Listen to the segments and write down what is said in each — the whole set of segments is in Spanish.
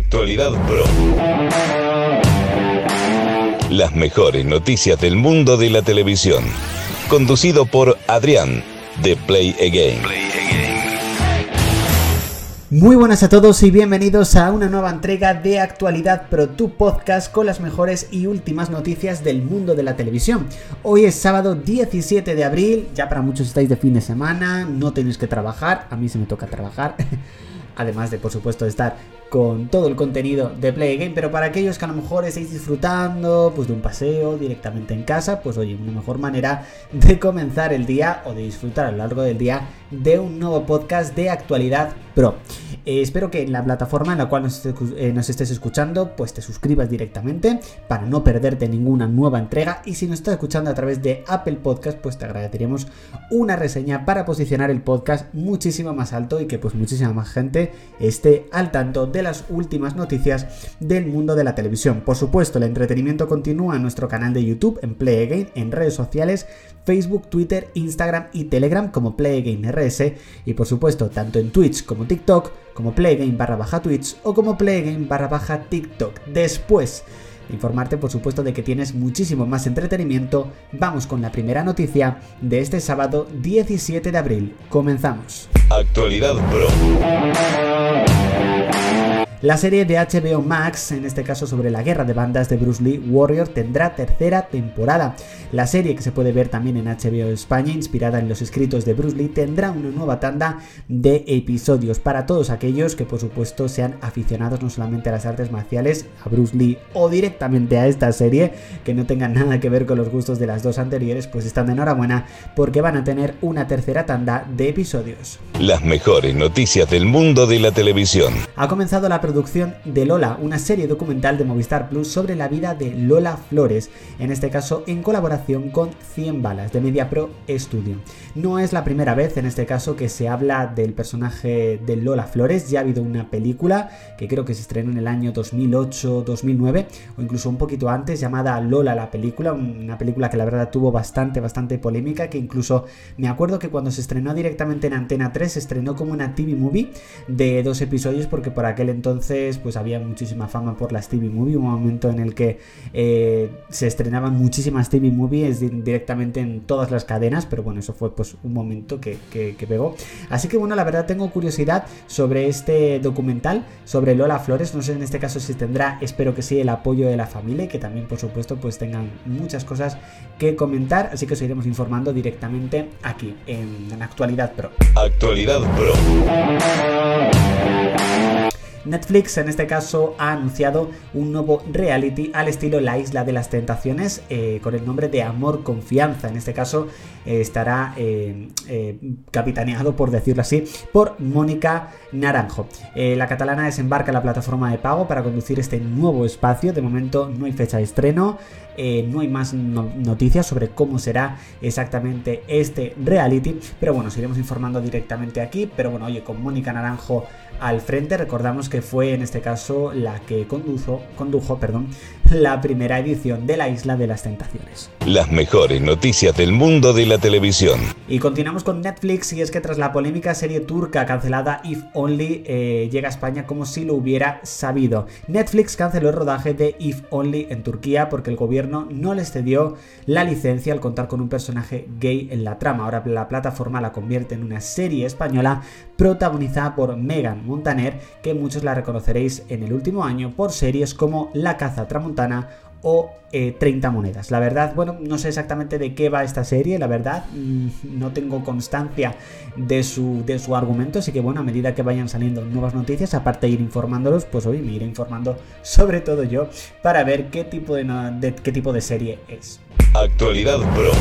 Actualidad Pro. Las mejores noticias del mundo de la televisión. Conducido por Adrián, de Play Again. Muy buenas a todos y bienvenidos a una nueva entrega de Actualidad Pro, tu podcast con las mejores y últimas noticias del mundo de la televisión. Hoy es sábado 17 de abril, ya para muchos estáis de fin de semana, no tenéis que trabajar, a mí se me toca trabajar. además de por supuesto estar con todo el contenido de Play Game, pero para aquellos que a lo mejor estáis disfrutando pues de un paseo directamente en casa, pues oye, una mejor manera de comenzar el día o de disfrutar a lo largo del día de un nuevo podcast de actualidad pro. Eh, espero que en la plataforma en la cual nos, eh, nos, estés escuchando, pues te suscribas directamente para no perderte ninguna nueva entrega. Y si nos estás escuchando a través de Apple Podcast, pues te agradeceríamos una reseña para posicionar el podcast muchísimo más alto y que pues muchísima más gente esté al tanto de las últimas noticias del mundo de la televisión. Por supuesto, el entretenimiento continúa en nuestro canal de YouTube, en Play Again, en redes sociales, Facebook, Twitter, Instagram y Telegram como Play Again RS y por supuesto tanto en Twitch como TikTok, como Playgame barra baja Twitch o como Playgame barra baja TikTok. Después informarte por supuesto de que tienes muchísimo más entretenimiento, vamos con la primera noticia de este sábado 17 de abril. Comenzamos. Actualidad Pro. La serie de HBO Max, en este caso sobre la guerra de bandas de Bruce Lee Warrior, tendrá tercera temporada. La serie que se puede ver también en HBO España, inspirada en los escritos de Bruce Lee, tendrá una nueva tanda de episodios para todos aquellos que por supuesto sean aficionados no solamente a las artes marciales, a Bruce Lee o directamente a esta serie, que no tengan nada que ver con los gustos de las dos anteriores, pues están de enhorabuena porque van a tener una tercera tanda de episodios. Las mejores noticias del mundo de la televisión. Ha comenzado la producción de Lola, una serie documental de Movistar Plus sobre la vida de Lola Flores, en este caso en colaboración con 100 Balas de MediaPro Studio. No es la primera vez en este caso que se habla del personaje de Lola Flores, ya ha habido una película que creo que se estrenó en el año 2008-2009 o incluso un poquito antes llamada Lola la película, una película que la verdad tuvo bastante, bastante polémica, que incluso me acuerdo que cuando se estrenó directamente en Antena 3 se estrenó como una TV movie de dos episodios porque por aquel entonces pues había muchísima fama por las TV Movie, un momento en el que eh, se estrenaban muchísimas TV Movies directamente en todas las cadenas, pero bueno, eso fue pues un momento que, que, pegó. Así que bueno, la verdad tengo curiosidad sobre este documental, sobre Lola Flores, no sé en este caso si tendrá, espero que sí, el apoyo de la familia que también por supuesto pues tengan muchas cosas que comentar, así que os iremos informando directamente aquí en Actualidad Pro. Actualidad Pro. Netflix en este caso ha anunciado un nuevo reality al estilo La Isla de las Tentaciones eh, con el nombre de Amor Confianza. En este caso eh, estará eh, capitaneado, por decirlo así, por Mónica Naranjo. la catalana desembarca la plataforma de pago para conducir este nuevo espacio. De momento no hay fecha de estreno, no hay más noticias sobre cómo será exactamente este reality, pero bueno, os iremos informando directamente aquí. Pero bueno, oye, con Mónica Naranjo al frente. Recordamos que fue en este caso la que condujo, condujo perdón, la primera edición de la Isla de las Tentaciones. Las mejores noticias del mundo de la televisión. Y continuamos con Netflix y es que tras la polémica serie turca cancelada If Only eh, llega a España como si lo hubiera sabido. Netflix canceló el rodaje de If Only en Turquía porque el gobierno no les cedió la licencia al contar con un personaje gay en la trama. Ahora la plataforma la convierte en una serie española protagonizada por Megan Montaner, que muchos la reconoceréis en el último año por series como La caza tramontana o 30 eh, monedas. La verdad, bueno, no sé exactamente de qué va esta serie, la verdad, mm, no tengo constancia de su, de su argumento, así que bueno, a medida que vayan saliendo nuevas noticias, aparte de ir informándolos, pues hoy me iré informando sobre todo yo para ver qué tipo de qué tipo de serie es. Actualidad Pro.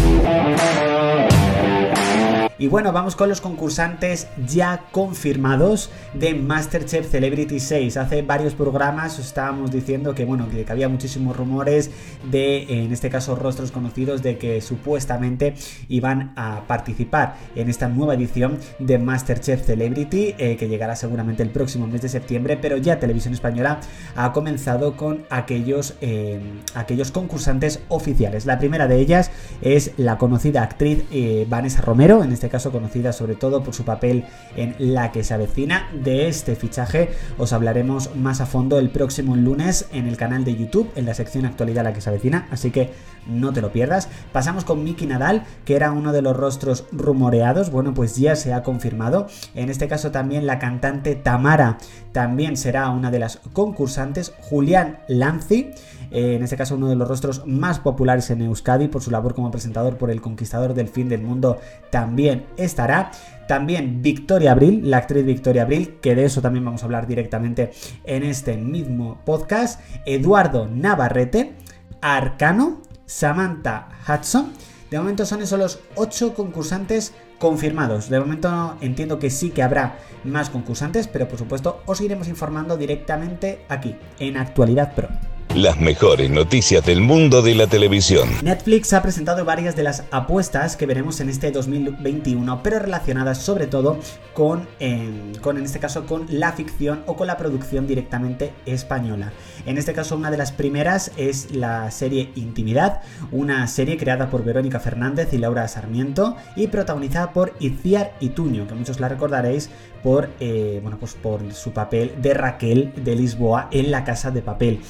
Y bueno, vamos con los concursantes ya confirmados de Masterchef Celebrity 6. Hace varios programas estábamos diciendo que bueno, que había muchísimos rumores de, en este caso, rostros conocidos de que supuestamente iban a participar en esta nueva edición de Masterchef Celebrity, eh, que llegará seguramente el próximo mes de septiembre, pero ya Televisión Española ha comenzado con aquellos, eh, aquellos concursantes oficiales. La primera de ellas es la conocida actriz eh, Vanessa Romero, en este este caso conocida sobre todo por su papel en La que se avecina. De este fichaje os hablaremos más a fondo el próximo lunes en el canal de YouTube, en la sección actualidad La que se avecina, así que no te lo pierdas. Pasamos con Miki Nadal, que era uno de los rostros rumoreados, bueno, pues ya se ha confirmado. En este caso también la cantante Tamara también será una de las concursantes, Julián Lanzi, eh, en este caso uno de los rostros más populares en Euskadi por su labor como presentador por El Conquistador del Fin del Mundo, también estará. También Victoria Abril, la actriz Victoria Abril, que de eso también vamos a hablar directamente en este mismo podcast. Eduardo Navarrete, Arcano, Samantha Hudson. De momento son esos los 8 concursantes confirmados. De momento entiendo que sí que habrá más concursantes, pero por supuesto os iremos informando directamente aquí, en Actualidad Pro. Las mejores noticias del mundo de la televisión. Netflix ha presentado varias de las apuestas que veremos en este 2021, pero relacionadas sobre todo con, em, con, en este caso, con la ficción o con la producción directamente española. En este caso, una de las primeras es la serie Intimidad, una serie creada por Verónica Fernández y Laura Sarmiento y protagonizada por Itziar Ituño, que muchos la recordaréis por, eh, bueno, pues por su papel de Raquel de Lisboa en La Casa de Papel.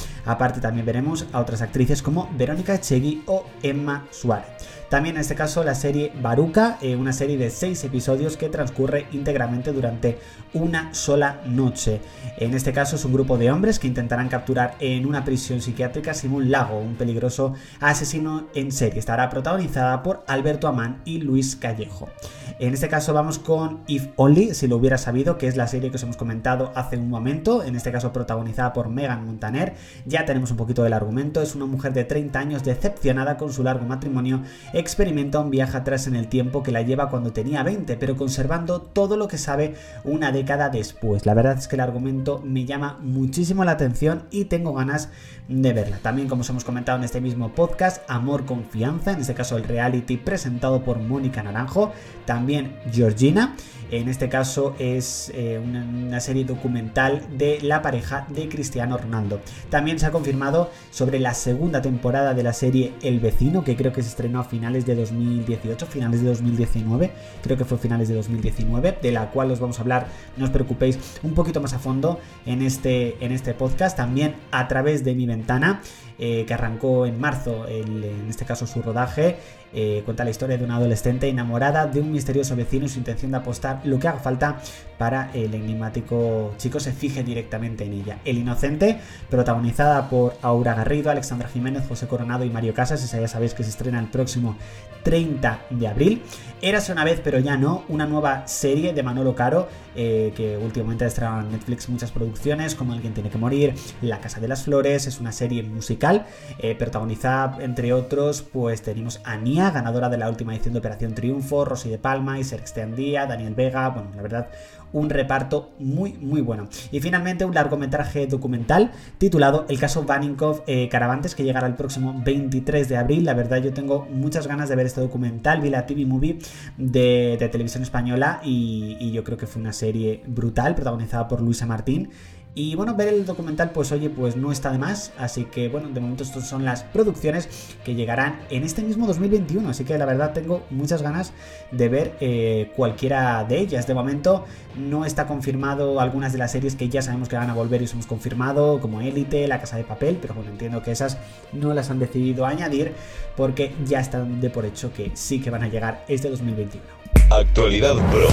También veremos a otras actrices como Verónica Echegui o Emma Suárez. También en este caso la serie Baruca, eh, una serie de 6 episodios que transcurre íntegramente durante una sola noche. En este caso es un grupo de hombres que intentarán capturar en una prisión psiquiátrica Simón Lago, un peligroso asesino en serie. Estará protagonizada por Alberto Amán y Luis Callejo. En este caso vamos con If Only, si lo hubiera sabido, que es la serie que os hemos comentado hace un momento, en este caso protagonizada por Megan Montaner. Ya tenemos un poquito del argumento, es una mujer de 30 años decepcionada con su largo matrimonio experimenta un viaje atrás en el tiempo que la lleva cuando tenía 20, pero conservando todo lo que sabe una década después. La verdad es que el argumento me llama muchísimo la atención y tengo ganas de verla. También, como os hemos comentado en este mismo podcast, Amor Confianza, en este caso el reality presentado por Mónica Naranjo, también Georgina. En este caso es eh, una, serie documental de la pareja de Cristiano Ronaldo. También se ha confirmado sobre la segunda temporada de la serie El vecino, que creo que se estrenó a finales de 2018, finales de 2019, creo que fue finales de 2019, de la cual os vamos a hablar, no os preocupéis, un poquito más a fondo en este, en este podcast, también a través de mi ventana. Eh, que arrancó en marzo, en este caso su rodaje, eh, cuenta la historia de una adolescente enamorada de un misterioso vecino y su intención de apostar lo que haga falta para el enigmático chico se fije directamente en ella. El Inocente, protagonizada por Aura Garrido, Alexandra Jiménez, José Coronado y Mario Casas, esa ya sabéis que se estrena el próximo 30 de abril. Érase una vez, pero ya no, una nueva serie de Manolo Caro, eh, que últimamente ha estrenado en Netflix muchas producciones, como Alguien tiene que morir, La Casa de las Flores, es una serie musical, eh, protagonizada, entre otros, pues tenemos a Nia, ganadora de la última edición de Operación Triunfo, Rosy de Palma, y Andía, Daniel Vega, bueno, la verdad, un reparto muy muy bueno. Y finalmente un largometraje documental titulado El caso Vaninkov eh, Caravantes que llegará el próximo 23 de abril. La verdad yo tengo muchas ganas de ver este documental, vi la TV Movie de, televisión española y, y yo creo que fue una serie brutal protagonizada por Luisa Martín y bueno, ver el documental, pues oye, pues no está de más. Así que bueno, de momento estas son las producciones que llegarán en este mismo 2021. Así que la verdad tengo muchas ganas de ver eh, cualquiera de ellas. De momento no está confirmado algunas de las series que ya sabemos que van a volver y os hemos confirmado, como Élite, La Casa de Papel, pero bueno, entiendo que esas no las han decidido añadir porque ya están de por hecho que sí que van a llegar este 2021. Actualidad Pro.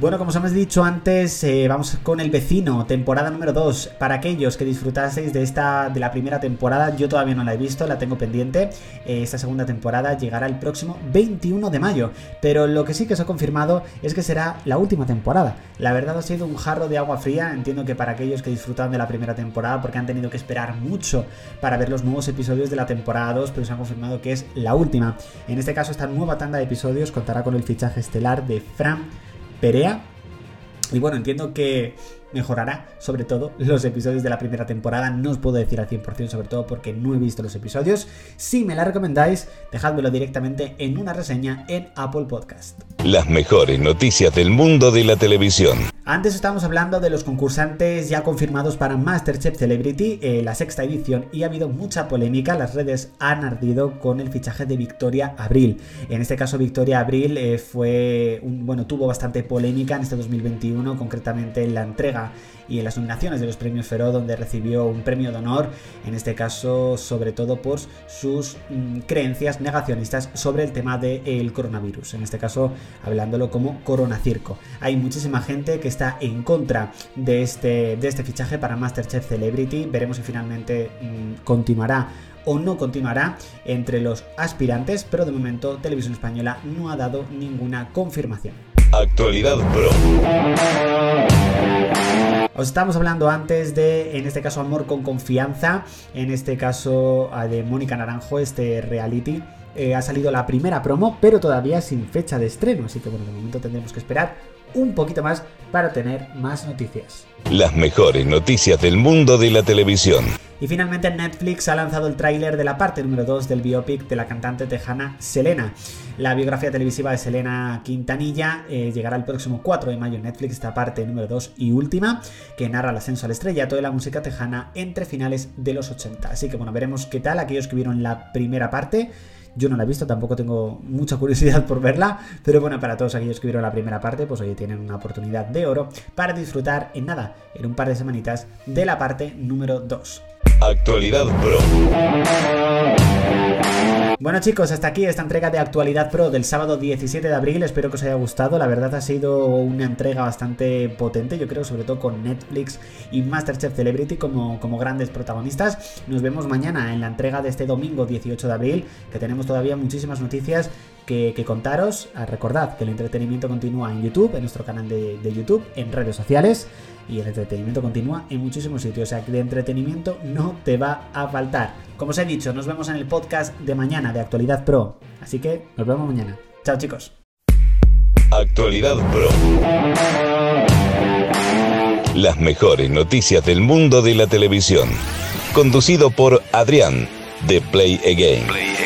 Bueno, como os hemos dicho antes, eh, vamos con El Vecino, temporada número 2. Para aquellos que disfrutaseis de esta de la primera temporada, yo todavía no la he visto, la tengo pendiente. Eh, esta segunda temporada llegará el próximo 21 de mayo. Pero lo que sí que os he confirmado es que será la última temporada. La verdad ha sido un jarro de agua fría. Entiendo que para aquellos que disfrutaron de la primera temporada, porque han tenido que esperar mucho para ver los nuevos episodios de la temporada 2, pero se han confirmado que es la última. En este caso, esta nueva tanda de episodios contará con el fichaje estelar de Fran Perea. Y bueno, entiendo que mejorará, sobre todo los episodios de la primera temporada. No os puedo decir al 100% sobre todo porque no he visto los episodios. Si me la recomendáis, dejádmelo directamente en una reseña en Apple Podcast. Las mejores noticias del mundo de la televisión. Antes estábamos hablando de los concursantes ya confirmados para Masterchef Celebrity, eh, la sexta edición, y ha habido mucha polémica. Las redes han ardido con el fichaje de Victoria Abril. En este caso, Victoria Abril eh, fue un, bueno, tuvo bastante polémica en este 2021, concretamente en la entrega y en las nominaciones de los premios Fero, donde recibió un premio de honor, en este caso sobre todo por sus mm, creencias negacionistas sobre el tema del coronavirus, en este caso hablándolo como coronacirco. Hay muchísima gente que está en contra de este, de este fichaje para Masterchef Celebrity, veremos si finalmente mm, continuará o no continuará entre los aspirantes, pero de momento Televisión Española no ha dado ninguna confirmación. Actualidad Pro. Os estamos hablando antes de, en este caso, Amor con Confianza, en este caso de Mónica Naranjo, este reality. Eh, ha salido la primera promo, pero todavía sin fecha de estreno, así que bueno, de momento tendremos que esperar un poquito más para tener más noticias. Las mejores noticias del mundo de la televisión. Y finalmente Netflix ha lanzado el tráiler de la parte número 2 del biopic de la cantante tejana Selena. La biografía televisiva de Selena Quintanilla eh, llegará el próximo 4 de mayo en Netflix, esta parte número 2 y última, que narra el ascenso al estrellato de la música tejana entre finales de los 80. Así que bueno, veremos qué tal aquellos que vieron la primera parte. Yo no la he visto, tampoco tengo mucha curiosidad por verla, pero bueno, para todos aquellos que vieron la primera parte, pues hoy tienen una oportunidad de oro para disfrutar en nada, en un par de semanitas, de la parte número 2. Actualidad Pro. Bueno chicos, hasta aquí esta entrega de Actualidad Pro del sábado 17 de abril, espero que os haya gustado, la verdad ha sido una entrega bastante potente, yo creo sobre todo con Netflix y Masterchef Celebrity como, como grandes protagonistas. Nos vemos mañana en la entrega de este domingo 18 de abril, que tenemos todavía muchísimas noticias que, contaros. Ah, recordad que el entretenimiento continúa en YouTube, en nuestro canal de, de YouTube, en redes sociales y el entretenimiento continúa en muchísimos sitios. O sea que de entretenimiento no te va a faltar. Como os he dicho, nos vemos en el podcast de mañana de Actualidad Pro. Así que nos vemos mañana. Chao chicos. Actualidad Pro. Las mejores noticias del mundo de la televisión. Conducido por Adrián de Play Again.